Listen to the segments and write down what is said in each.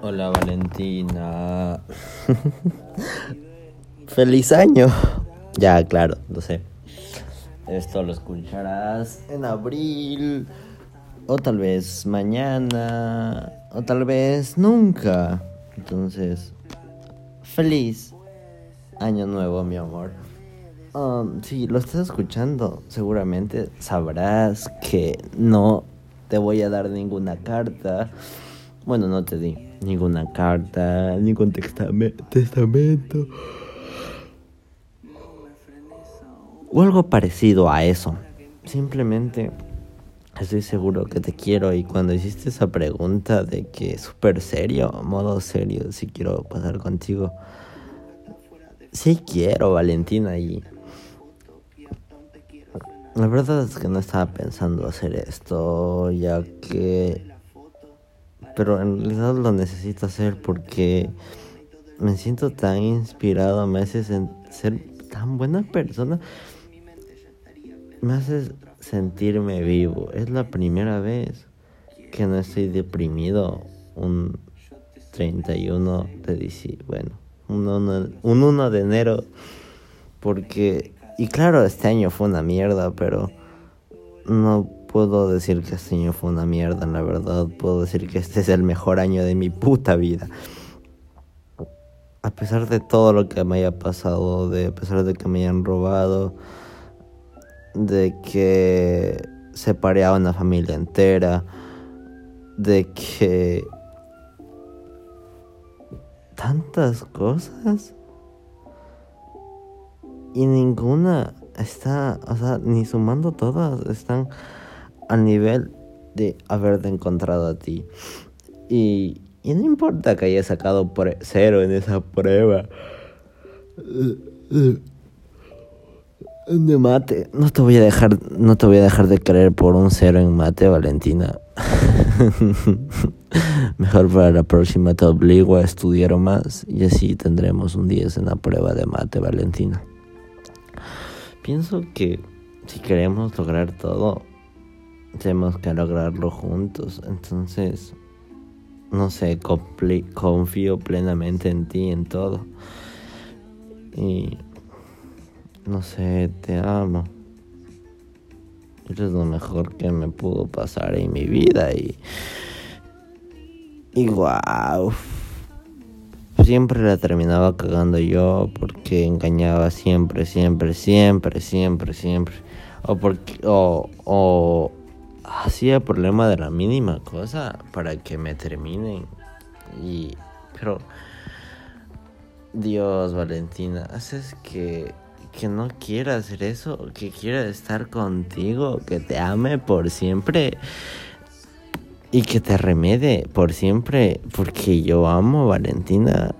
Hola Valentina. Feliz año. Ya, claro, lo sé. Esto lo escucharás en abril. O tal vez mañana. O tal vez nunca. Entonces, feliz año nuevo, mi amor. Um, si lo estás escuchando, seguramente sabrás que no te voy a dar ninguna carta. Bueno, no te di ninguna carta, ningún testamento. O algo parecido a eso. Simplemente estoy seguro que te quiero y cuando hiciste esa pregunta de que súper serio, modo serio, si quiero pasar contigo. Sí quiero, Valentina, y la verdad es que no estaba pensando hacer esto, ya que... Pero en realidad lo necesito hacer porque me siento tan inspirado, me hace ser tan buena persona. Me hace sentirme vivo. Es la primera vez que no estoy deprimido un 31 de diciembre. Bueno, un un 1 de enero. Porque y claro, este año fue una mierda, pero no puedo decir que este año fue una mierda, la verdad. Puedo decir que este es el mejor año de mi puta vida. A pesar de todo lo que me haya pasado, de, a pesar de que me hayan robado, de que separé a una familia entera, de que tantas cosas y ninguna está, o sea, ni sumando todas, están al nivel de haberte encontrado a ti. Y, y no importa que hayas sacado cero en esa prueba de mate. No te voy a dejar, no te voy a dejar de creer por un cero en mate, Valentina. Mejor para la próxima te obligo a estudiar más y así tendremos un 10 en la prueba de mate, Valentina. Pienso que si queremos lograr todo, tenemos que lograrlo juntos. Entonces, no sé, confío plenamente en ti, en todo. Y, no sé, te amo. Eres lo mejor que me pudo pasar en mi vida y... Y wow siempre la terminaba cagando yo porque engañaba siempre, siempre, siempre, siempre, siempre. O porque o, o hacía problema de la mínima cosa para que me terminen. Y pero Dios, Valentina, haces que que no quiera hacer eso, que quiera estar contigo, que te ame por siempre y que te remede por siempre, porque yo amo a Valentina.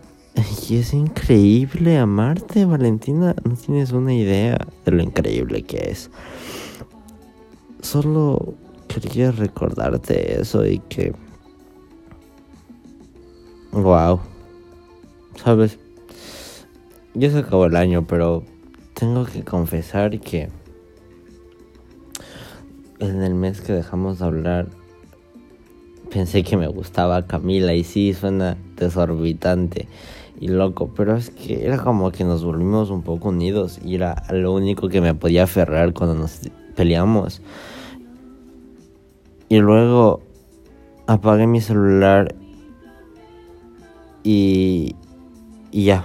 Y es increíble amarte, Valentina. No tienes una idea de lo increíble que es. Solo quería recordarte eso y que... Wow. ¿Sabes? Ya se acabó el año, pero tengo que confesar que en el mes que dejamos de hablar pensé que me gustaba Camila y sí, suena desorbitante y loco, pero es que era como que nos volvimos un poco unidos y era lo único que me podía aferrar cuando nos peleamos. Y luego apagué mi celular y, y ya,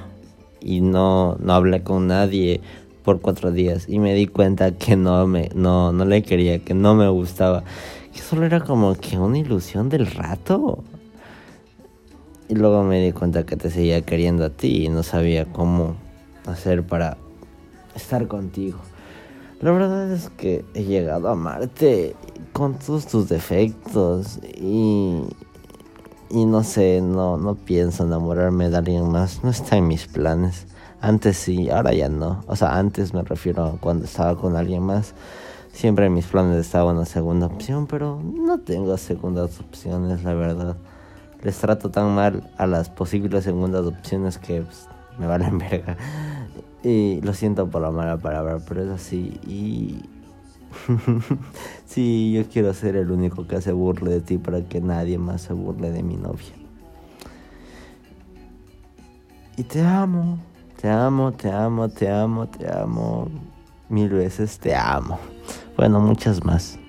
y no, no hablé con nadie por cuatro días y me di cuenta que no me no, no le quería, que no me gustaba que solo era como que una ilusión del rato. Y luego me di cuenta que te seguía queriendo a ti y no sabía cómo hacer para estar contigo. La verdad es que he llegado a amarte con todos tus defectos y, y no sé, no, no pienso enamorarme de alguien más, no está en mis planes. Antes sí, ahora ya no. O sea, antes me refiero a cuando estaba con alguien más. Siempre en mis planes estaba una segunda opción, pero no tengo segundas opciones, la verdad. Les trato tan mal a las posibles segundas opciones que pues, me valen verga. Y lo siento por la mala palabra, pero es así. Y. sí, yo quiero ser el único que se burle de ti para que nadie más se burle de mi novia. Y te amo, te amo, te amo, te amo, te amo. Mil veces te amo. Bueno, muchas más.